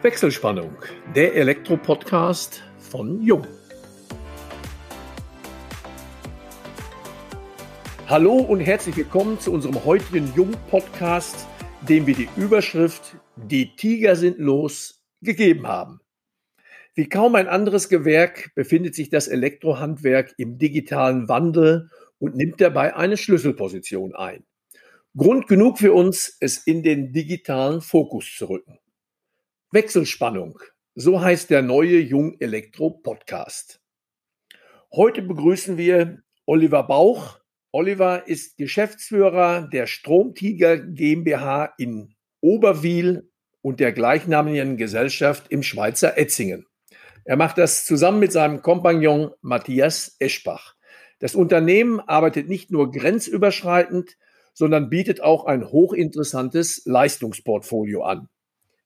Wechselspannung, der Elektro-Podcast von Jung. Hallo und herzlich willkommen zu unserem heutigen Jung-Podcast, dem wir die Überschrift Die Tiger sind los gegeben haben. Wie kaum ein anderes Gewerk befindet sich das Elektrohandwerk im digitalen Wandel und nimmt dabei eine Schlüsselposition ein. Grund genug für uns, es in den digitalen Fokus zu rücken. Wechselspannung, so heißt der neue Jung Elektro Podcast. Heute begrüßen wir Oliver Bauch. Oliver ist Geschäftsführer der Stromtiger GmbH in Oberwil und der gleichnamigen Gesellschaft im Schweizer Etzingen. Er macht das zusammen mit seinem Kompagnon Matthias Eschbach. Das Unternehmen arbeitet nicht nur grenzüberschreitend, sondern bietet auch ein hochinteressantes Leistungsportfolio an.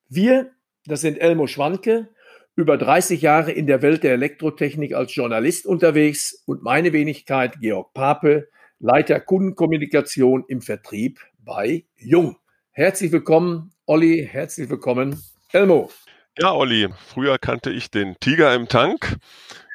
Wir, das sind Elmo Schwanke, über 30 Jahre in der Welt der Elektrotechnik als Journalist unterwegs und meine Wenigkeit Georg Pape, Leiter Kundenkommunikation im Vertrieb bei Jung. Herzlich willkommen, Olli, herzlich willkommen, Elmo. Ja, Olli, früher kannte ich den Tiger im Tank.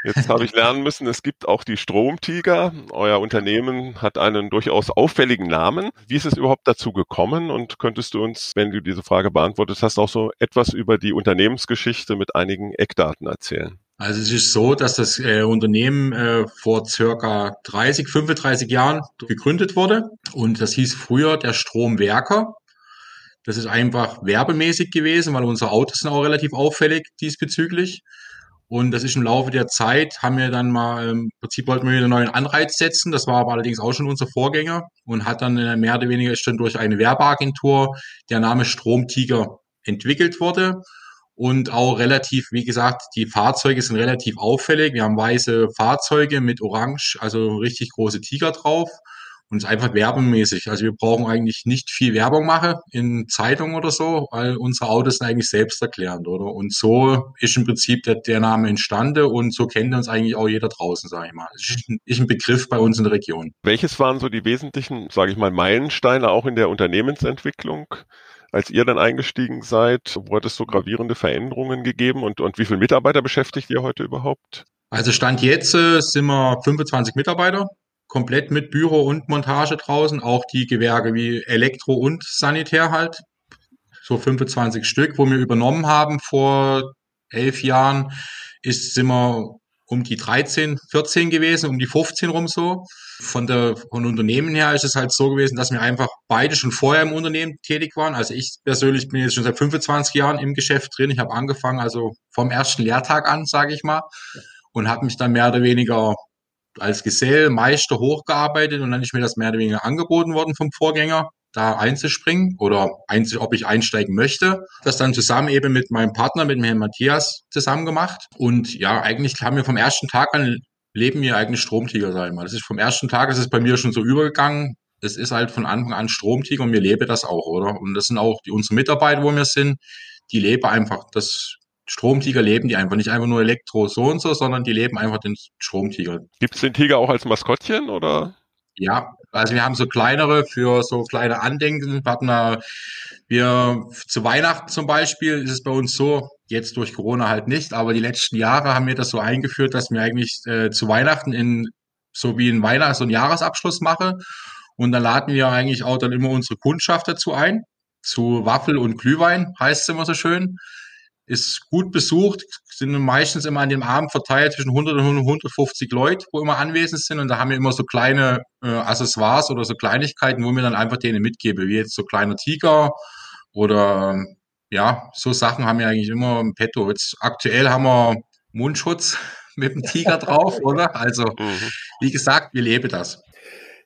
Jetzt habe ich lernen müssen, es gibt auch die Stromtiger. Euer Unternehmen hat einen durchaus auffälligen Namen. Wie ist es überhaupt dazu gekommen? Und könntest du uns, wenn du diese Frage beantwortet hast, auch so etwas über die Unternehmensgeschichte mit einigen Eckdaten erzählen? Also es ist so, dass das äh, Unternehmen äh, vor circa 30, 35 Jahren gegründet wurde und das hieß früher der Stromwerker. Das ist einfach werbemäßig gewesen, weil unsere Autos sind auch relativ auffällig diesbezüglich. Und das ist im Laufe der Zeit, haben wir dann mal, im Prinzip wollten wir wieder einen neuen Anreiz setzen. Das war aber allerdings auch schon unser Vorgänger und hat dann äh, mehr oder weniger schon durch eine Werbeagentur der Name Stromtiger entwickelt wurde. Und auch relativ, wie gesagt, die Fahrzeuge sind relativ auffällig. Wir haben weiße Fahrzeuge mit orange, also richtig große Tiger drauf und es ist einfach werbemäßig. Also wir brauchen eigentlich nicht viel Werbung machen in Zeitungen oder so, weil unsere Autos sind eigentlich selbsterklärend, oder? Und so ist im Prinzip der, der Name entstanden und so kennt uns eigentlich auch jeder draußen, sage ich mal. Das ist ein, ist ein Begriff bei uns in der Region. Welches waren so die wesentlichen, sage ich mal, Meilensteine auch in der Unternehmensentwicklung? als ihr dann eingestiegen seid, wo hat es so gravierende Veränderungen gegeben und, und wie viele Mitarbeiter beschäftigt ihr heute überhaupt? Also Stand jetzt äh, sind wir 25 Mitarbeiter komplett mit Büro und Montage draußen, auch die Gewerke wie Elektro und Sanitär halt, so 25 Stück, wo wir übernommen haben vor elf Jahren, ist sind wir um die 13, 14 gewesen, um die 15 rum so. Von der von Unternehmen her ist es halt so gewesen, dass wir einfach beide schon vorher im Unternehmen tätig waren. Also ich persönlich bin jetzt schon seit 25 Jahren im Geschäft drin. Ich habe angefangen, also vom ersten Lehrtag an, sage ich mal, und habe mich dann mehr oder weniger als Gesell, Meister hochgearbeitet und dann ist mir das mehr oder weniger angeboten worden vom Vorgänger, da einzuspringen oder ob ich einsteigen möchte. Das dann zusammen eben mit meinem Partner, mit dem Herrn Matthias zusammen gemacht. Und ja, eigentlich haben wir vom ersten Tag an leben wir eigentlich Stromtiger, sag ich mal. Das ist vom ersten Tag, das ist bei mir schon so übergegangen. Es ist halt von Anfang an Stromtiger und wir leben das auch, oder? Und das sind auch die, unsere Mitarbeiter, wo wir sind, die leben einfach das Stromtiger leben die einfach nicht einfach nur Elektro so und so, sondern die leben einfach den Stromtiger. Gibt es den Tiger auch als Maskottchen oder? Ja, also wir haben so kleinere für so kleine Andenken. Wir hatten da, wir zu Weihnachten zum Beispiel ist es bei uns so, jetzt durch Corona halt nicht, aber die letzten Jahre haben wir das so eingeführt, dass wir eigentlich äh, zu Weihnachten in so wie ein Weihnachts- und Jahresabschluss mache. Und dann laden wir eigentlich auch dann immer unsere Kundschaft dazu ein. Zu Waffel und Glühwein heißt es immer so schön ist gut besucht, sind meistens immer an dem Abend verteilt zwischen 100 und 150 Leute, wo immer anwesend sind und da haben wir immer so kleine äh, Accessoires oder so Kleinigkeiten, wo wir dann einfach denen mitgeben, wie jetzt so kleiner Tiger oder ja, so Sachen haben wir eigentlich immer im Petto. Jetzt aktuell haben wir Mundschutz mit dem Tiger drauf, oder? Also, mhm. wie gesagt, wir leben das.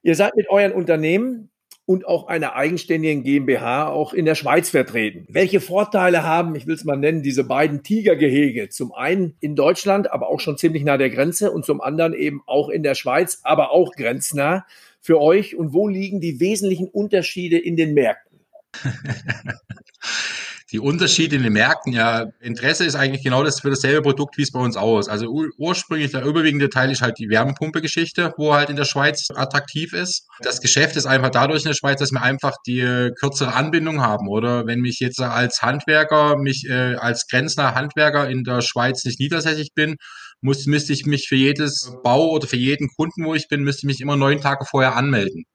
Ihr seid mit euren Unternehmen und auch einer eigenständigen GmbH auch in der Schweiz vertreten. Welche Vorteile haben, ich will es mal nennen, diese beiden Tigergehege? Zum einen in Deutschland, aber auch schon ziemlich nah der Grenze und zum anderen eben auch in der Schweiz, aber auch grenznah für euch. Und wo liegen die wesentlichen Unterschiede in den Märkten? die Unterschiede in den Märkten, ja, Interesse ist eigentlich genau das für dasselbe Produkt, wie es bei uns aus. Also ursprünglich der überwiegende Teil ist halt die Wärmepumpe-Geschichte, wo halt in der Schweiz attraktiv ist. Das Geschäft ist einfach dadurch in der Schweiz, dass wir einfach die kürzere Anbindung haben, oder? Wenn mich jetzt als Handwerker, mich äh, als grenznaher Handwerker in der Schweiz nicht niedersässig bin, muss, müsste ich mich für jedes Bau oder für jeden Kunden, wo ich bin, müsste ich mich immer neun Tage vorher anmelden.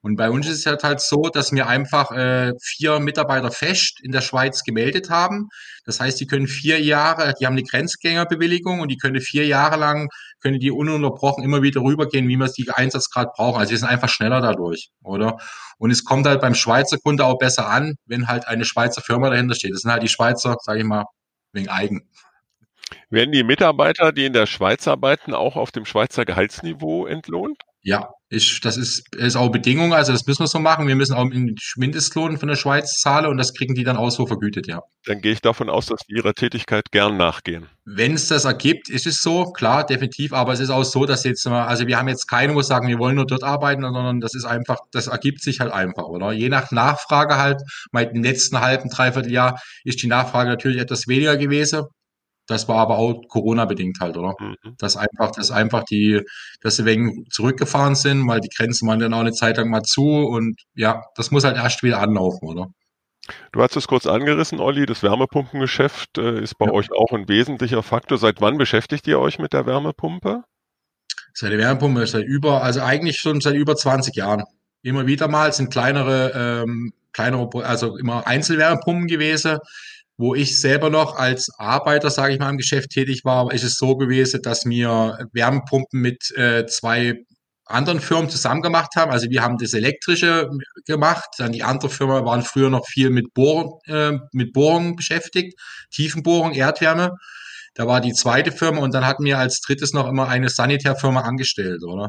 Und bei uns ist es halt, halt so, dass wir einfach äh, vier Mitarbeiter fest in der Schweiz gemeldet haben. Das heißt, die können vier Jahre, die haben eine Grenzgängerbewilligung und die können vier Jahre lang, können die ununterbrochen immer wieder rübergehen, wie wir es die Einsatzgrad brauchen. Also wir sind einfach schneller dadurch, oder? Und es kommt halt beim Schweizer Kunde auch besser an, wenn halt eine Schweizer Firma dahinter steht. Das sind halt die Schweizer, sage ich mal, wegen eigen. Werden die Mitarbeiter, die in der Schweiz arbeiten, auch auf dem Schweizer Gehaltsniveau entlohnt? Ja, ich, das ist, ist auch Bedingung, also das müssen wir so machen. Wir müssen auch einen Mindestlohn von der Schweiz zahlen und das kriegen die dann auch so vergütet, ja. Dann gehe ich davon aus, dass die ihrer Tätigkeit gern nachgehen. Wenn es das ergibt, ist es so, klar, definitiv, aber es ist auch so, dass jetzt, also wir haben jetzt keine, wo sagen, wir wollen nur dort arbeiten, sondern das ist einfach, das ergibt sich halt einfach, oder? Je nach Nachfrage halt, mal im letzten halben, dreiviertel Jahr ist die Nachfrage natürlich etwas weniger gewesen. Das war aber auch Corona-bedingt halt, oder? Mhm. Dass einfach, dass einfach die, dass sie wegen zurückgefahren sind, weil die Grenzen waren dann auch eine Zeit lang mal zu und ja, das muss halt erst wieder anlaufen, oder? Du hast es kurz angerissen, Olli, das Wärmepumpengeschäft äh, ist bei ja. euch auch ein wesentlicher Faktor. Seit wann beschäftigt ihr euch mit der Wärmepumpe? Seit der Wärmepumpe seit über, also eigentlich schon seit über 20 Jahren. Immer wieder mal sind kleinere, ähm, kleinere, also immer Einzelwärmepumpen gewesen wo ich selber noch als Arbeiter, sage ich mal, im Geschäft tätig war, ist es so gewesen, dass wir Wärmepumpen mit äh, zwei anderen Firmen zusammen gemacht haben. Also wir haben das Elektrische gemacht, dann die andere Firma waren früher noch viel mit Bohren, äh, mit Bohrungen beschäftigt, Tiefenbohrung, Erdwärme. Da war die zweite Firma und dann hatten wir als drittes noch immer eine Sanitärfirma angestellt, oder?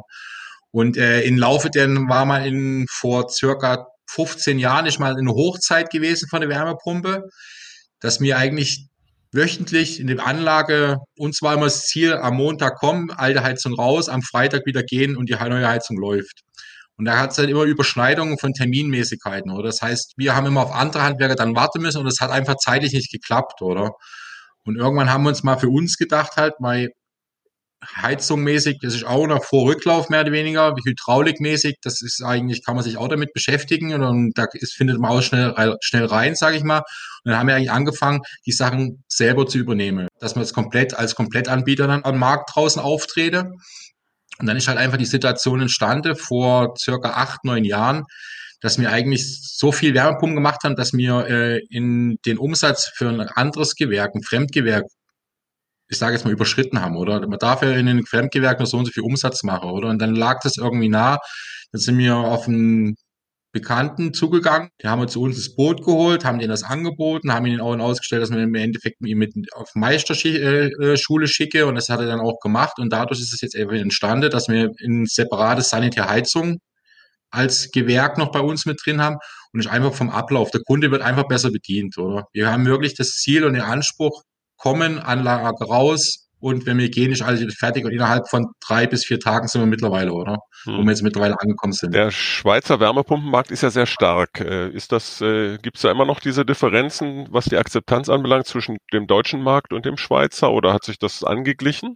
Und äh, im Laufe denn war mal in vor circa 15 Jahren ist mal eine Hochzeit gewesen von der Wärmepumpe dass wir eigentlich wöchentlich in der Anlage, uns war immer das Ziel, am Montag kommen, alte Heizung raus, am Freitag wieder gehen und die neue Heizung läuft. Und da hat es halt immer Überschneidungen von Terminmäßigkeiten, oder? Das heißt, wir haben immer auf andere Handwerker dann warten müssen und es hat einfach zeitlich nicht geklappt, oder? Und irgendwann haben wir uns mal für uns gedacht, halt, weil Heizungmäßig, das ist auch noch Vor-Rücklauf mehr oder weniger, Hydraulikmäßig, das ist eigentlich, kann man sich auch damit beschäftigen und da ist, findet man auch schnell, schnell rein, sage ich mal. Und dann haben wir eigentlich angefangen, die Sachen selber zu übernehmen, dass man es komplett als Komplettanbieter dann am Markt draußen auftrete. Und dann ist halt einfach die Situation entstanden vor circa acht, neun Jahren, dass wir eigentlich so viel Wärmepumpen gemacht haben, dass wir äh, in den Umsatz für ein anderes Gewerk, ein Fremdgewerk, ich sage jetzt mal, überschritten haben, oder? Man darf ja in den Fremdgewerken so und so viel Umsatz machen, oder? Und dann lag das irgendwie nah. Dann sind wir auf einen Bekannten zugegangen, die haben wir zu uns das Boot geholt, haben denen das angeboten, haben ihnen auch ausgestellt, dass man im Endeffekt ihn mit auf Meisterschule äh, schicke und das hat er dann auch gemacht und dadurch ist es jetzt eben entstanden, dass wir ein separates Sanitärheizung als Gewerk noch bei uns mit drin haben und ist einfach vom Ablauf. Der Kunde wird einfach besser bedient, oder? Wir haben wirklich das Ziel und den Anspruch, kommen, Anlage raus und wenn wir gehen, ist alles fertig und innerhalb von drei bis vier Tagen sind wir mittlerweile, oder? Hm. Wo wir jetzt mittlerweile angekommen sind. Der Schweizer Wärmepumpenmarkt ist ja sehr stark. Äh, ist das, äh, gibt es da immer noch diese Differenzen, was die Akzeptanz anbelangt, zwischen dem deutschen Markt und dem Schweizer oder hat sich das angeglichen?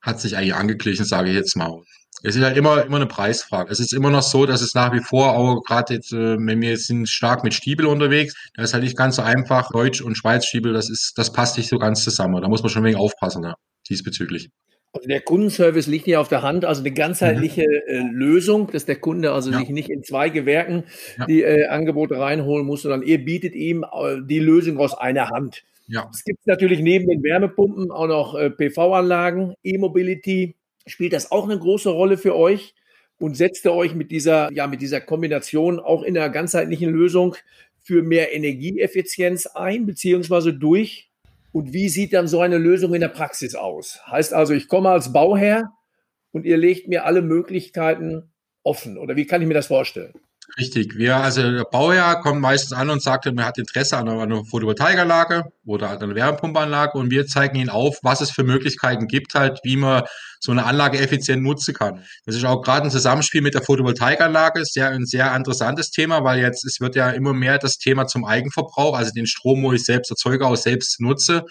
Hat sich eigentlich angeglichen, sage ich jetzt mal. Es ist halt immer, immer eine Preisfrage. Es ist immer noch so, dass es nach wie vor, auch gerade jetzt, äh, wenn wir jetzt sind stark mit Stiebel unterwegs, da ist halt nicht ganz so einfach. Deutsch und Schweiz Stiebel, das ist, das passt nicht so ganz zusammen. Da muss man schon ein wenig aufpassen, ja, diesbezüglich. Also der Kundenservice liegt hier auf der Hand, also eine ganzheitliche mhm. äh, Lösung, dass der Kunde also ja. sich nicht in zwei Gewerken ja. die äh, Angebote reinholen muss, sondern ihr bietet ihm äh, die Lösung aus einer Hand. Ja. Es gibt natürlich neben den Wärmepumpen auch noch äh, PV-Anlagen, E-Mobility, Spielt das auch eine große Rolle für euch? Und setzt ihr euch mit dieser, ja, mit dieser Kombination auch in einer ganzheitlichen Lösung für mehr Energieeffizienz ein, beziehungsweise durch? Und wie sieht dann so eine Lösung in der Praxis aus? Heißt also, ich komme als Bauherr und ihr legt mir alle Möglichkeiten offen. Oder wie kann ich mir das vorstellen? Richtig. Wir, also der Bauherr kommt meistens an und sagt, man hat Interesse an einer, Photovoltaikanlage oder an einer Wärmepumpanlage und wir zeigen ihnen auf, was es für Möglichkeiten gibt, halt, wie man so eine Anlage effizient nutzen kann. Das ist auch gerade ein Zusammenspiel mit der Photovoltaikanlage, ja ein sehr interessantes Thema, weil jetzt, es wird ja immer mehr das Thema zum Eigenverbrauch, also den Strom, wo ich selbst erzeuge, auch selbst nutze.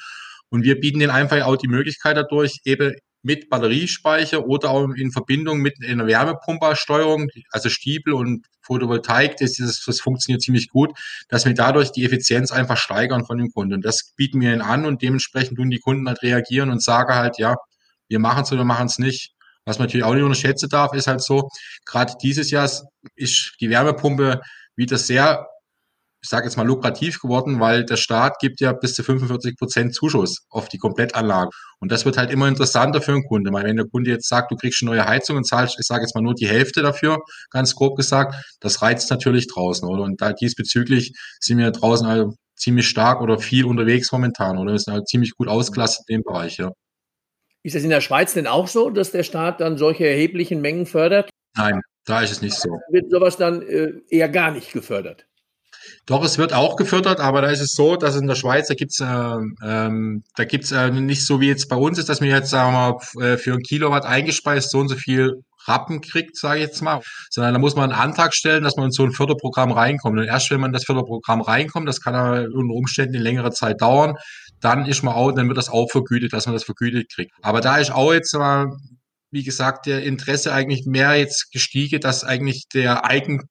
Und wir bieten denen einfach auch die Möglichkeit dadurch, eben mit Batteriespeicher oder auch in Verbindung mit einer Wärmepumpersteuerung, also Stiebel und Photovoltaik, das, das, das funktioniert ziemlich gut, dass wir dadurch die Effizienz einfach steigern von dem Kunden. Und das bieten wir ihnen an und dementsprechend tun die Kunden halt reagieren und sagen halt, ja, wir machen es oder machen es nicht. Was man natürlich auch nicht unterschätzen darf, ist halt so, gerade dieses Jahr ist die Wärmepumpe wieder sehr ich sage jetzt mal, lukrativ geworden, weil der Staat gibt ja bis zu 45 Prozent Zuschuss auf die Komplettanlage. Und das wird halt immer interessanter für einen Kunde. Weil wenn der Kunde jetzt sagt, du kriegst eine neue Heizung und zahlst, ich sage jetzt mal nur die Hälfte dafür, ganz grob gesagt, das reizt natürlich draußen, oder? Und da diesbezüglich sind wir draußen also ziemlich stark oder viel unterwegs momentan, oder? Wir sind halt ziemlich gut ausgelastet in dem Bereich, ja. Ist das in der Schweiz denn auch so, dass der Staat dann solche erheblichen Mengen fördert? Nein, da ist es nicht so. Wird sowas dann äh, eher gar nicht gefördert? Doch, es wird auch gefördert, aber da ist es so, dass in der Schweiz, da gibt's äh, ähm, da gibt's äh, nicht so wie jetzt bei uns ist, dass wir jetzt, sagen wir mal, äh, für ein Kilowatt eingespeist so und so viel Rappen kriegt, sage ich jetzt mal, sondern da muss man einen Antrag stellen, dass man in so ein Förderprogramm reinkommt. Und erst wenn man in das Förderprogramm reinkommt, das kann ja unter Umständen in längere Zeit dauern, dann ist man auch, dann wird das auch vergütet, dass man das vergütet kriegt. Aber da ist auch jetzt mal, wie gesagt, der Interesse eigentlich mehr jetzt gestiegen, dass eigentlich der Eigen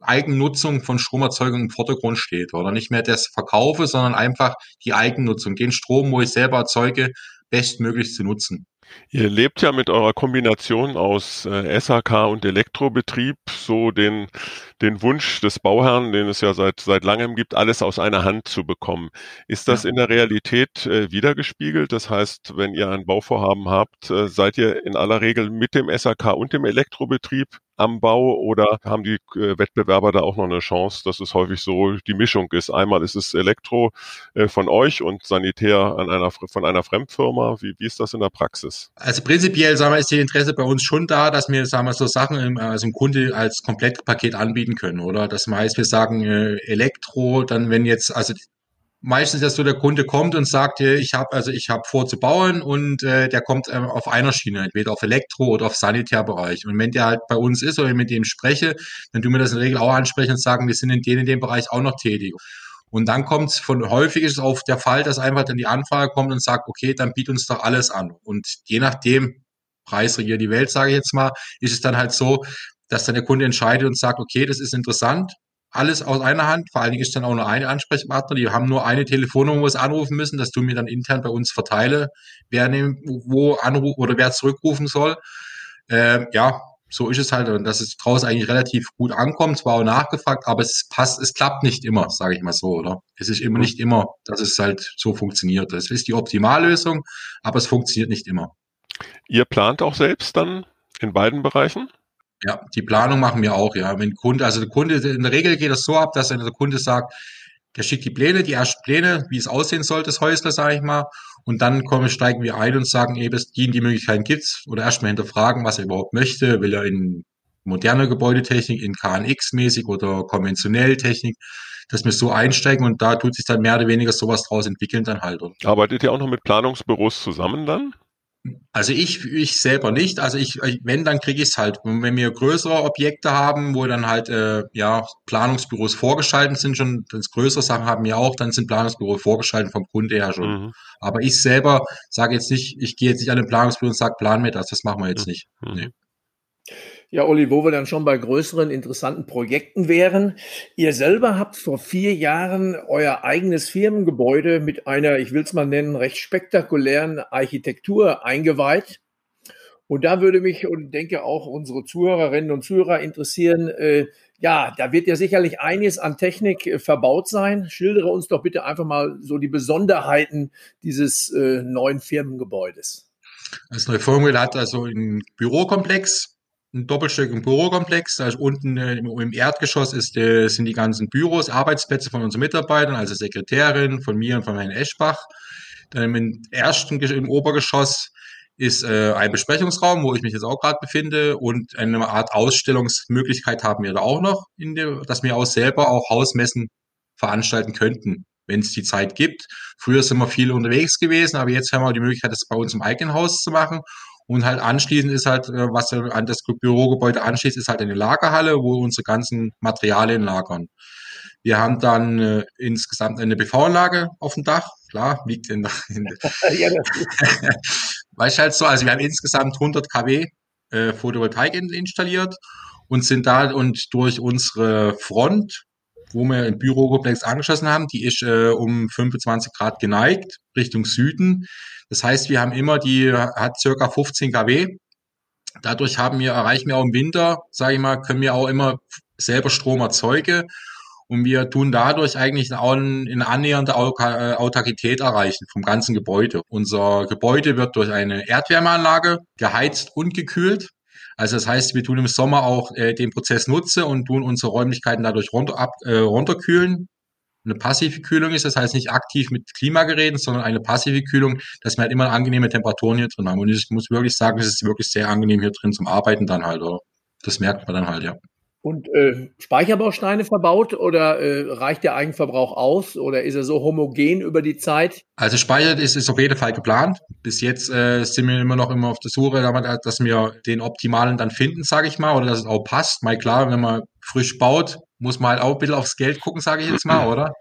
Eigennutzung von Stromerzeugung im Vordergrund steht oder nicht mehr das Verkaufe, sondern einfach die Eigennutzung, den Strom, wo ich selber erzeuge, bestmöglich zu nutzen. Ihr lebt ja mit eurer Kombination aus äh, SAK und Elektrobetrieb so den, den Wunsch des Bauherrn, den es ja seit, seit langem gibt, alles aus einer Hand zu bekommen. Ist das ja. in der Realität äh, wiedergespiegelt? Das heißt, wenn ihr ein Bauvorhaben habt, äh, seid ihr in aller Regel mit dem SAK und dem Elektrobetrieb am Bau oder haben die äh, Wettbewerber da auch noch eine Chance, dass es häufig so die Mischung ist? Einmal ist es Elektro äh, von euch und Sanitär an einer, von einer Fremdfirma. Wie, wie ist das in der Praxis? Also prinzipiell, sagen wir, ist die Interesse bei uns schon da, dass wir, sagen wir, so Sachen im, also im Kunde als Komplettpaket anbieten können, oder? Das heißt, wir sagen äh, Elektro, dann wenn jetzt, also meistens ist so, der Kunde kommt und sagt, ich habe also ich habe vor zu bauen und äh, der kommt äh, auf einer Schiene, entweder auf Elektro oder auf Sanitärbereich. Und wenn der halt bei uns ist oder mit dem spreche, dann tun wir das in der Regel auch ansprechen und sagen, wir sind in dem in dem Bereich auch noch tätig. Und dann kommt es von häufig ist auf der Fall, dass einfach dann die Anfrage kommt und sagt, okay, dann biet uns doch alles an. Und je nachdem, Preis regiert die Welt, sage ich jetzt mal, ist es dann halt so, dass dann der Kunde entscheidet und sagt, okay, das ist interessant, alles aus einer Hand. Vor allen Dingen ist dann auch nur eine Ansprechpartner. Die haben nur eine Telefonnummer, wo sie anrufen müssen, dass du mir dann intern bei uns verteile, wer nehm, wo anrufen oder wer zurückrufen soll. Äh, ja, so ist es halt. Und dass es draußen eigentlich relativ gut ankommt, zwar auch nachgefragt, aber es passt, es klappt nicht immer, sage ich mal so, oder? Es ist immer nicht immer, dass es halt so funktioniert. Das ist die Optimallösung, aber es funktioniert nicht immer. Ihr plant auch selbst dann in beiden Bereichen? Ja, die Planung machen wir auch, ja. Wenn Kunde, also der Kunde, in der Regel geht das so ab, dass der Kunde sagt, der schickt die Pläne, die ersten Pläne, wie es aussehen soll, das Häusle, sage ich mal. Und dann kommen, steigen wir ein und sagen, eben, die, die Möglichkeiten gibt's. Oder erstmal hinterfragen, was er überhaupt möchte. Will er in moderne Gebäudetechnik, in KNX-mäßig oder konventionell Technik, dass wir so einsteigen und da tut sich dann mehr oder weniger sowas draus entwickeln dann halt. Arbeitet ihr auch noch mit Planungsbüros zusammen dann? Also ich, ich selber nicht. Also ich, wenn, dann kriege ich es halt. wenn wir größere Objekte haben, wo dann halt äh, ja Planungsbüros vorgeschaltet sind, schon wenn es größere Sachen haben wir auch, dann sind Planungsbüros vorgeschaltet vom Kunde her schon. Mhm. Aber ich selber sage jetzt nicht, ich gehe jetzt nicht an den Planungsbüro und sage, plan mir das, das machen wir jetzt mhm. nicht. Mhm. Nee. Ja, Olli, wo wir dann schon bei größeren, interessanten Projekten wären. Ihr selber habt vor vier Jahren euer eigenes Firmengebäude mit einer, ich will es mal nennen, recht spektakulären Architektur eingeweiht. Und da würde mich und denke auch unsere Zuhörerinnen und Zuhörer interessieren, äh, ja, da wird ja sicherlich einiges an Technik äh, verbaut sein. Schildere uns doch bitte einfach mal so die Besonderheiten dieses äh, neuen Firmengebäudes. Das neue Firmengebäude hat also einen Bürokomplex ein doppelstöckigen Bürokomplex. Da ist unten äh, im Erdgeschoss ist, äh, sind die ganzen Büros, Arbeitsplätze von unseren Mitarbeitern, also Sekretärin, von mir und von Herrn Eschbach. Dann im ersten, im Obergeschoss ist äh, ein Besprechungsraum, wo ich mich jetzt auch gerade befinde und eine Art Ausstellungsmöglichkeit haben wir da auch noch, der, dass wir auch selber auch Hausmessen veranstalten könnten, wenn es die Zeit gibt. Früher sind wir viel unterwegs gewesen, aber jetzt haben wir die Möglichkeit, das bei uns im eigenen Haus zu machen. Und halt anschließend ist halt, äh, was an das Bürogebäude anschließt, ist halt eine Lagerhalle, wo unsere ganzen Materialien lagern. Wir haben dann äh, insgesamt eine PV-Anlage auf dem Dach. Klar, liegt in, in ja, Weißt halt so, also wir haben insgesamt 100 kW äh, Photovoltaik in, installiert und sind da und durch unsere Front, wo wir im Bürokomplex angeschlossen haben, die ist äh, um 25 Grad geneigt Richtung Süden. Das heißt, wir haben immer die, hat circa 15 kW. Dadurch haben wir, erreichen wir auch im Winter, sage ich mal, können wir auch immer selber Strom erzeugen und wir tun dadurch eigentlich eine annähernde äh, Autarkität erreichen vom ganzen Gebäude. Unser Gebäude wird durch eine Erdwärmeanlage geheizt und gekühlt. Also das heißt, wir tun im Sommer auch äh, den Prozess nutze und tun unsere Räumlichkeiten dadurch runter, ab, äh, runterkühlen. Eine passive Kühlung ist, das heißt nicht aktiv mit Klimageräten, sondern eine passive Kühlung, dass wir halt immer angenehme Temperaturen hier drin haben. Und ich muss wirklich sagen, es ist wirklich sehr angenehm hier drin zum Arbeiten dann halt. Oder? Das merkt man dann halt, ja. Und äh, Speicherbausteine verbaut oder äh, reicht der Eigenverbrauch aus oder ist er so homogen über die Zeit? Also Speicher ist, ist auf jeden Fall geplant. Bis jetzt äh, sind wir immer noch immer auf der Suche, dass wir den optimalen dann finden, sage ich mal, oder dass es auch passt. Mal klar, wenn man frisch baut, muss man halt auch ein bisschen aufs Geld gucken, sage ich jetzt mal, oder?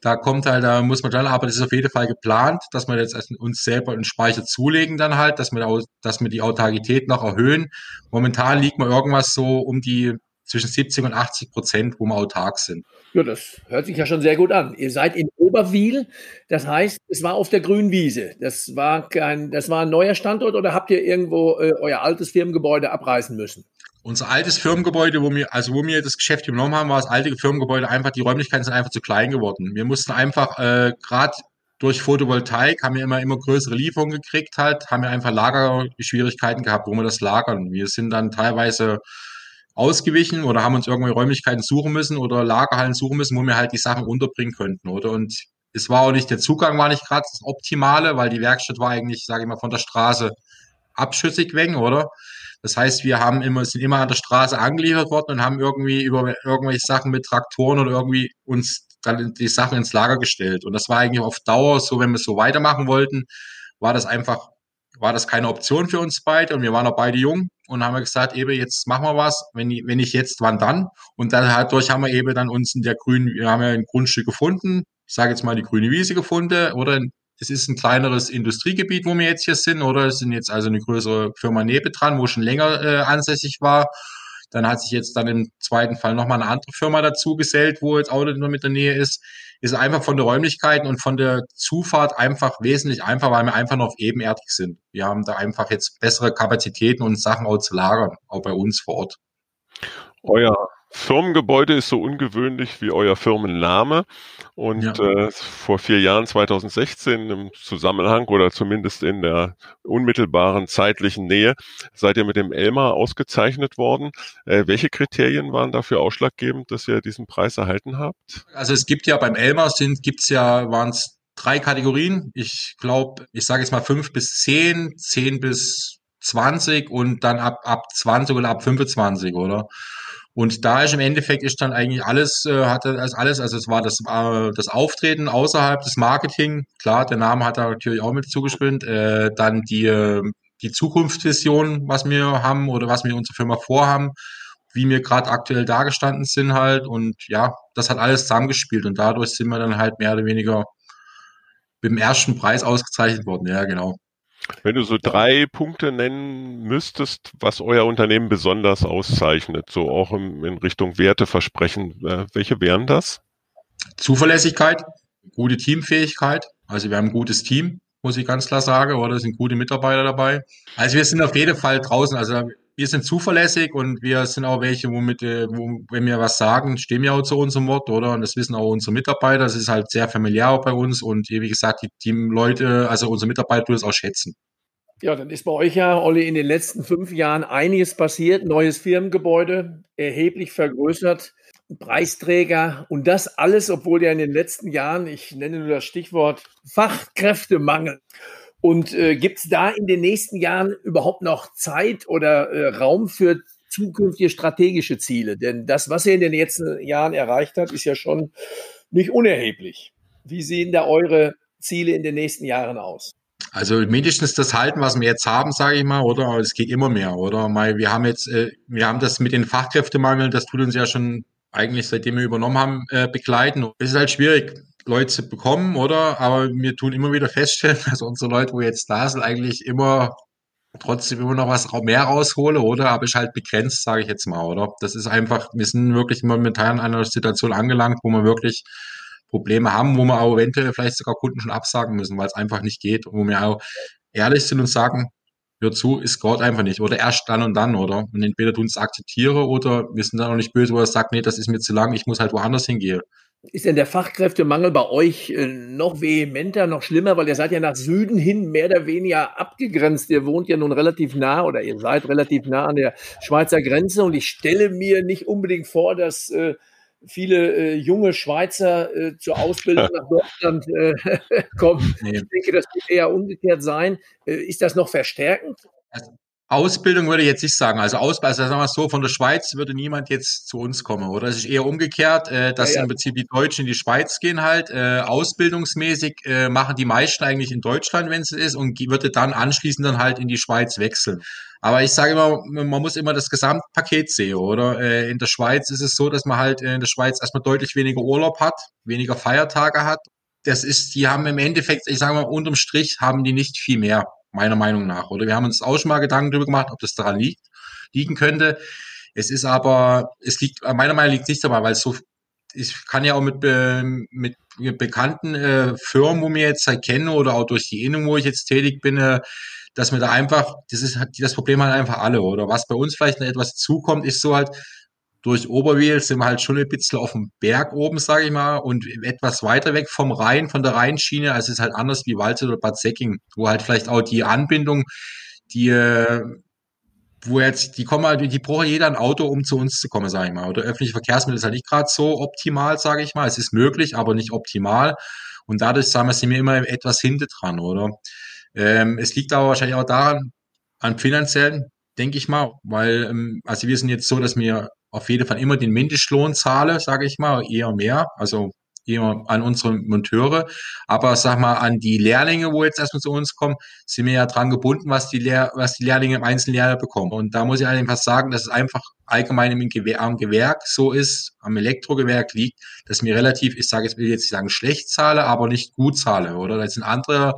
Da kommt halt, da muss man dann, aber das ist auf jeden Fall geplant, dass wir jetzt uns selber einen Speicher zulegen dann halt, dass wir, auch, dass wir die Autarkität noch erhöhen. Momentan liegt man irgendwas so um die zwischen 70 und 80 Prozent, wo wir autark sind. Ja, das hört sich ja schon sehr gut an. Ihr seid in Oberwil, das heißt, es war auf der grünen Wiese. Das war kein, das war ein neuer Standort oder habt ihr irgendwo äh, euer altes Firmengebäude abreißen müssen? Unser altes Firmengebäude, wo wir, also wo wir das Geschäft übernommen haben, war das alte Firmengebäude einfach, die Räumlichkeiten sind einfach zu klein geworden. Wir mussten einfach, äh, gerade durch Photovoltaik haben wir immer, immer größere Lieferungen gekriegt halt, haben wir einfach Lagerschwierigkeiten gehabt, wo wir das lagern. Wir sind dann teilweise ausgewichen oder haben uns irgendwelche Räumlichkeiten suchen müssen oder Lagerhallen suchen müssen, wo wir halt die Sachen unterbringen könnten, oder? Und es war auch nicht, der Zugang war nicht gerade das Optimale, weil die Werkstatt war eigentlich, sage ich mal, von der Straße abschüssig weg, oder? Das heißt, wir haben immer, sind immer an der Straße angeliefert worden und haben irgendwie über irgendwelche Sachen mit Traktoren oder irgendwie uns dann die Sachen ins Lager gestellt. Und das war eigentlich auf Dauer so, wenn wir so weitermachen wollten, war das einfach war das keine Option für uns beide und wir waren auch beide jung und haben gesagt, eben jetzt machen wir was, wenn, wenn nicht jetzt, wann dann? Und dann halt haben wir eben dann uns in der grünen, wir haben ja ein Grundstück gefunden, ich sage jetzt mal die grüne Wiese gefunden oder es ist ein kleineres Industriegebiet, wo wir jetzt hier sind oder es sind jetzt also eine größere Firma Nebe dran, wo schon länger äh, ansässig war dann hat sich jetzt dann im zweiten Fall nochmal eine andere Firma dazu gesellt, wo jetzt auch nur mit der Nähe ist. Ist einfach von der Räumlichkeiten und von der Zufahrt einfach wesentlich einfacher, weil wir einfach noch ebenerdig sind. Wir haben da einfach jetzt bessere Kapazitäten und Sachen auch zu lagern, auch bei uns vor Ort. Euer Firmengebäude ist so ungewöhnlich wie euer Firmenname. Und ja. äh, vor vier Jahren, 2016, im Zusammenhang oder zumindest in der unmittelbaren zeitlichen Nähe, seid ihr mit dem Elmar ausgezeichnet worden. Äh, welche Kriterien waren dafür ausschlaggebend, dass ihr diesen Preis erhalten habt? Also es gibt ja beim Elmar sind gibt's ja waren es drei Kategorien. Ich glaube, ich sage jetzt mal fünf bis zehn, zehn bis 20 und dann ab, ab 20 oder ab 25, oder? Und da ist im Endeffekt ist dann eigentlich alles, äh, hatte das alles, also es war das, äh, das Auftreten außerhalb des Marketing, klar, der Name hat da natürlich auch mit zugespielt, äh, dann die, äh, die Zukunftsvision, was wir haben oder was wir unsere Firma vorhaben, wie wir gerade aktuell dargestanden sind halt. Und ja, das hat alles zusammengespielt und dadurch sind wir dann halt mehr oder weniger mit dem ersten Preis ausgezeichnet worden, ja genau. Wenn du so drei Punkte nennen müsstest, was euer Unternehmen besonders auszeichnet, so auch in, in Richtung Werteversprechen, äh, welche wären das? Zuverlässigkeit, gute Teamfähigkeit. Also wir haben ein gutes Team, muss ich ganz klar sagen, oder sind gute Mitarbeiter dabei. Also wir sind auf jeden Fall draußen. Also wir sind zuverlässig und wir sind auch welche, womit, äh, wo, wenn wir was sagen, stehen wir auch zu unserem Wort, oder? Und das wissen auch unsere Mitarbeiter. Das ist halt sehr familiär auch bei uns und wie gesagt, die Teamleute, also unsere Mitarbeiter es auch schätzen. Ja, dann ist bei euch ja, Olli, in den letzten fünf Jahren einiges passiert. Neues Firmengebäude, erheblich vergrößert, Preisträger und das alles, obwohl ja in den letzten Jahren, ich nenne nur das Stichwort Fachkräftemangel Und äh, gibt es da in den nächsten Jahren überhaupt noch Zeit oder äh, Raum für zukünftige strategische Ziele? Denn das, was ihr in den letzten Jahren erreicht habt, ist ja schon nicht unerheblich. Wie sehen da eure Ziele in den nächsten Jahren aus? Also mindestens das halten, was wir jetzt haben, sage ich mal, oder? Es geht immer mehr, oder? Wir haben jetzt, äh, wir haben das mit den Fachkräftemangel, das tut uns ja schon eigentlich seitdem wir übernommen haben, äh, begleiten. Es ist halt schwierig, Leute bekommen, oder? Aber wir tun immer wieder feststellen, dass unsere Leute, wo jetzt da sind, eigentlich immer trotzdem immer noch was mehr raushole, oder? Aber ist halt begrenzt, sage ich jetzt mal, oder? Das ist einfach, wir sind wirklich momentan in einer Situation angelangt, wo wir wirklich Probleme haben, wo wir auch eventuell vielleicht sogar Kunden schon absagen müssen, weil es einfach nicht geht. Und wo wir auch ehrlich sind und sagen, hör zu, es geht einfach nicht. Oder erst dann und dann, oder? Und entweder tun es akzeptiere oder wir sind dann auch nicht böse, wo er sagt, nee, das ist mir zu lang, ich muss halt woanders hingehen. Ist denn der Fachkräftemangel bei euch äh, noch vehementer, noch schlimmer, weil ihr seid ja nach Süden hin mehr oder weniger abgegrenzt. Ihr wohnt ja nun relativ nah oder ihr seid relativ nah an der Schweizer Grenze und ich stelle mir nicht unbedingt vor, dass äh, viele äh, junge Schweizer äh, zur Ausbildung nach Deutschland äh, kommen. Ich denke, das wird eher umgekehrt sein. Äh, ist das noch verstärkend? Ausbildung würde ich jetzt nicht sagen. Also, Aus, also sagen wir es so, von der Schweiz würde niemand jetzt zu uns kommen, oder? Es ist eher umgekehrt, äh, dass ja, ja. im Prinzip die Deutschen in die Schweiz gehen halt. Äh, ausbildungsmäßig äh, machen die meisten eigentlich in Deutschland, wenn es ist, und würde dann anschließend dann halt in die Schweiz wechseln. Aber ich sage immer, man muss immer das Gesamtpaket sehen, oder? Äh, in der Schweiz ist es so, dass man halt in der Schweiz erstmal deutlich weniger Urlaub hat, weniger Feiertage hat. Das ist, die haben im Endeffekt, ich sage mal, unterm Strich haben die nicht viel mehr meiner Meinung nach. Oder wir haben uns auch schon mal Gedanken darüber gemacht, ob das daran liegt, liegen könnte. Es ist aber, es liegt, meiner Meinung nach liegt nicht dabei, weil es so, ich kann ja auch mit, mit bekannten äh, Firmen, wo mir jetzt halt kenne oder auch durch die Innung, wo ich jetzt tätig bin, äh, dass wir da einfach, das ist das Problem halt einfach alle, oder? Was bei uns vielleicht noch etwas zukommt, ist so halt, durch Oberwil sind wir halt schon ein bisschen auf dem Berg oben, sage ich mal, und etwas weiter weg vom Rhein, von der Rheinschiene. Also es ist halt anders wie Waldsee oder Bad Säcking, wo halt vielleicht auch die Anbindung, die, äh, wo jetzt, die kommen halt, die braucht jeder ein Auto, um zu uns zu kommen, sage ich mal. Oder öffentliche Verkehrsmittel ist halt nicht gerade so optimal, sage ich mal. Es ist möglich, aber nicht optimal. Und dadurch, sagen wir, sind wir immer etwas hinter dran, oder? Ähm, es liegt aber wahrscheinlich auch daran, an finanziellen, denke ich mal, weil, ähm, also wir sind jetzt so, dass wir auf jeden Fall immer den Mindestlohn zahle, sage ich mal, eher mehr, also eher an unsere Monteure. Aber sag mal, an die Lehrlinge, wo jetzt erstmal zu uns kommen, sind wir ja dran gebunden, was die, Lehr was die Lehrlinge im Einzellehrjahr bekommen. Und da muss ich einfach sagen, dass es einfach allgemein im Gewer am Gewerk so ist, am Elektrogewerk liegt, dass mir relativ, ich sage jetzt, will jetzt nicht sagen schlecht zahle, aber nicht gut zahle, oder? Das sind andere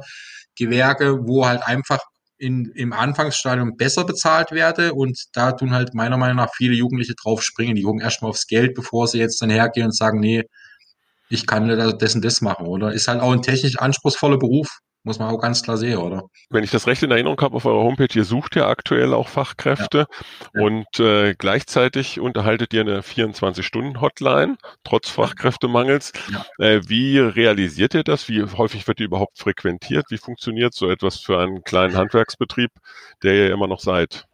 Gewerke, wo halt einfach in, im Anfangsstadium besser bezahlt werde und da tun halt meiner Meinung nach viele Jugendliche drauf springen. Die gucken erstmal aufs Geld, bevor sie jetzt dann hergehen und sagen, nee, ich kann das und das machen, oder? Ist halt auch ein technisch anspruchsvoller Beruf. Muss man auch ganz klar sehen, oder? Wenn ich das recht in Erinnerung habe, auf eurer Homepage, ihr sucht ja aktuell auch Fachkräfte ja. und äh, gleichzeitig unterhaltet ihr eine 24-Stunden-Hotline, trotz Fachkräftemangels. Ja. Äh, wie realisiert ihr das? Wie häufig wird die überhaupt frequentiert? Wie funktioniert so etwas für einen kleinen Handwerksbetrieb, der ihr immer noch seid?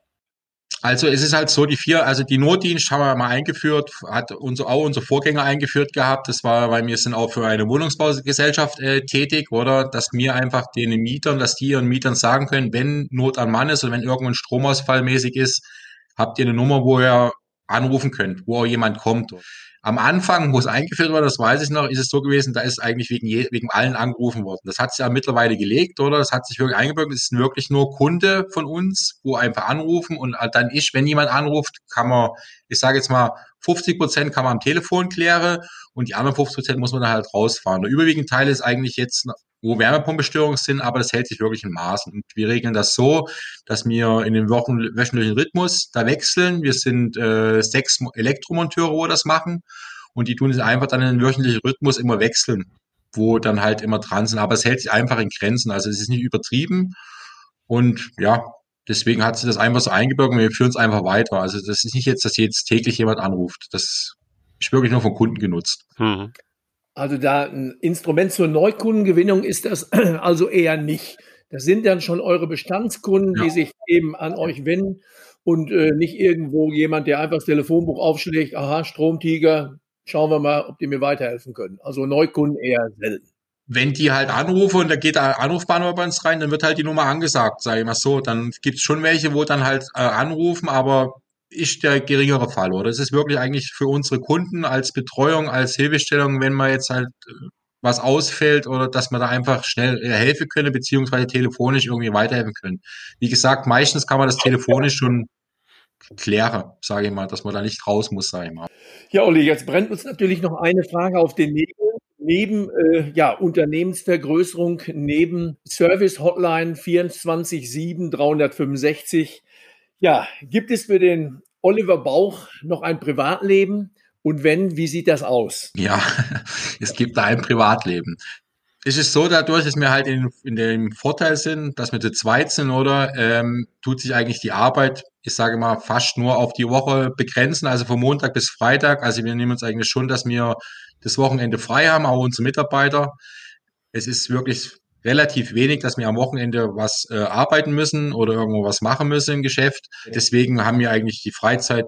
Also es ist halt so, die vier, also die Notdienst haben wir mal eingeführt, hat unser, auch unser Vorgänger eingeführt gehabt. Das war, weil wir sind auch für eine Wohnungsbaugesellschaft äh, tätig, oder? Dass wir einfach den Mietern, dass die ihren Mietern sagen können, wenn Not an Mann ist oder wenn irgendwo ein Stromausfall mäßig ist, habt ihr eine Nummer, wo ihr anrufen könnt, wo auch jemand kommt. Am Anfang, wo es eingeführt wurde, das weiß ich noch, ist es so gewesen, da ist eigentlich wegen, je, wegen allen angerufen worden. Das hat sich ja mittlerweile gelegt, oder? Das hat sich wirklich eingebürgert. Es ist wirklich nur Kunde von uns, wo einfach anrufen und dann ist, wenn jemand anruft, kann man, ich sage jetzt mal, 50 Prozent kann man am Telefon klären und die anderen 50 Prozent muss man dann halt rausfahren. Der überwiegende Teil ist eigentlich jetzt wo Wärmepumpestörungen sind, aber das hält sich wirklich in Maßen. Und wir regeln das so, dass wir in dem Wochen wöchentlichen Rhythmus da wechseln. Wir sind äh, sechs Elektromonteure, wo das machen. Und die tun es einfach dann in den wöchentlichen Rhythmus immer wechseln, wo dann halt immer dran sind. Aber es hält sich einfach in Grenzen. Also es ist nicht übertrieben. Und ja, deswegen hat sich das einfach so eingebürgert und wir führen es einfach weiter. Also das ist nicht jetzt, dass jetzt täglich jemand anruft. Das ist wirklich nur von Kunden genutzt. Mhm. Also da ein Instrument zur Neukundengewinnung ist das also eher nicht. Das sind dann schon eure Bestandskunden, ja. die sich eben an euch wenden und äh, nicht irgendwo jemand, der einfach das Telefonbuch aufschlägt, aha, Stromtiger, schauen wir mal, ob die mir weiterhelfen können. Also Neukunden eher selten. wenn die halt anrufen und da geht der Anrufbahnhof bei uns rein, dann wird halt die Nummer angesagt, sage ich mal so. Dann gibt es schon welche, wo dann halt äh, anrufen, aber ist der geringere Fall, oder? Es ist wirklich eigentlich für unsere Kunden als Betreuung, als Hilfestellung, wenn man jetzt halt äh, was ausfällt oder dass man da einfach schnell helfen können, beziehungsweise telefonisch irgendwie weiterhelfen können. Wie gesagt, meistens kann man das telefonisch schon klären, sage ich mal, dass man da nicht raus muss, sage ich mal. Ja, Olli, jetzt brennt uns natürlich noch eine Frage auf den Nägeln. Neben äh, ja, Unternehmensvergrößerung, neben Service Hotline 24-7 365, ja, gibt es für den Oliver Bauch noch ein Privatleben? Und wenn, wie sieht das aus? Ja, es gibt da ein Privatleben. Es ist so, dadurch, dass wir halt in, in dem Vorteil sind, dass wir zu zweit sind, oder, ähm, tut sich eigentlich die Arbeit, ich sage mal, fast nur auf die Woche begrenzen, also von Montag bis Freitag. Also wir nehmen uns eigentlich schon, dass wir das Wochenende frei haben, auch unsere Mitarbeiter. Es ist wirklich relativ wenig, dass wir am Wochenende was äh, arbeiten müssen oder irgendwo was machen müssen im Geschäft. Deswegen haben wir eigentlich die Freizeit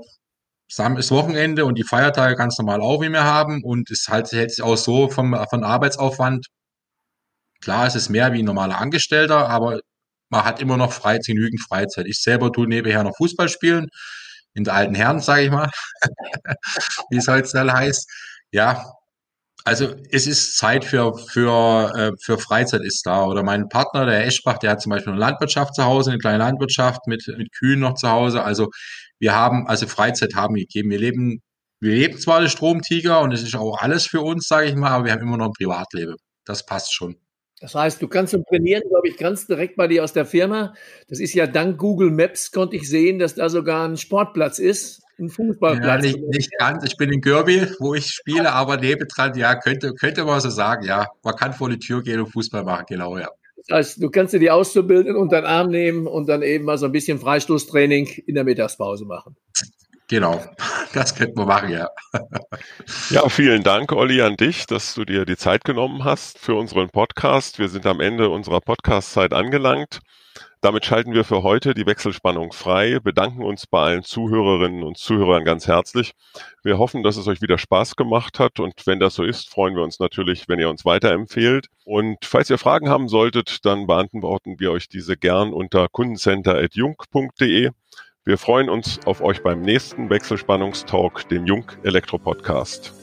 das Wochenende und die Feiertage ganz normal auch, wie wir haben. Und es halt sich auch so vom, von Arbeitsaufwand. Klar, es ist mehr wie ein normaler Angestellter, aber man hat immer noch Freizeit, genügend Freizeit. Ich selber tue nebenher noch Fußball spielen. In der alten Herren, sage ich mal, wie es heutzutage heißt. Ja, also es ist Zeit für, für, äh, für Freizeit ist da. Oder mein Partner, der Eschbach, der hat zum Beispiel eine Landwirtschaft zu Hause, eine kleine Landwirtschaft mit, mit Kühen noch zu Hause. Also wir haben, also Freizeit haben wir gegeben. Wir leben, wir leben zwar als Stromtiger und es ist auch alles für uns, sage ich mal, aber wir haben immer noch ein Privatleben. Das passt schon. Das heißt, du kannst zum Trainieren, glaube ich, ganz direkt bei dir aus der Firma. Das ist ja dank Google Maps konnte ich sehen, dass da sogar ein Sportplatz ist, ein Fußballplatz. Ja, nicht, nicht ganz. Ich bin in Görbil, wo ich spiele, aber nebendran, ja, könnte, könnte man so sagen, ja. Man kann vor die Tür gehen und Fußball machen, genau, ja. Das heißt, du kannst dir die Auszubildenden unter den Arm nehmen und dann eben mal so ein bisschen Freistoßtraining in der Mittagspause machen. Genau, das könnten wir machen, ja. Ja, vielen Dank, Olli, an dich, dass du dir die Zeit genommen hast für unseren Podcast. Wir sind am Ende unserer Podcast-Zeit angelangt. Damit schalten wir für heute die Wechselspannung frei, bedanken uns bei allen Zuhörerinnen und Zuhörern ganz herzlich. Wir hoffen, dass es euch wieder Spaß gemacht hat und wenn das so ist, freuen wir uns natürlich, wenn ihr uns weiterempfehlt. Und falls ihr Fragen haben solltet, dann beantworten wir euch diese gern unter kundencenter.jung.de. Wir freuen uns auf euch beim nächsten Wechselspannungstalk, dem Jung Elektro Podcast.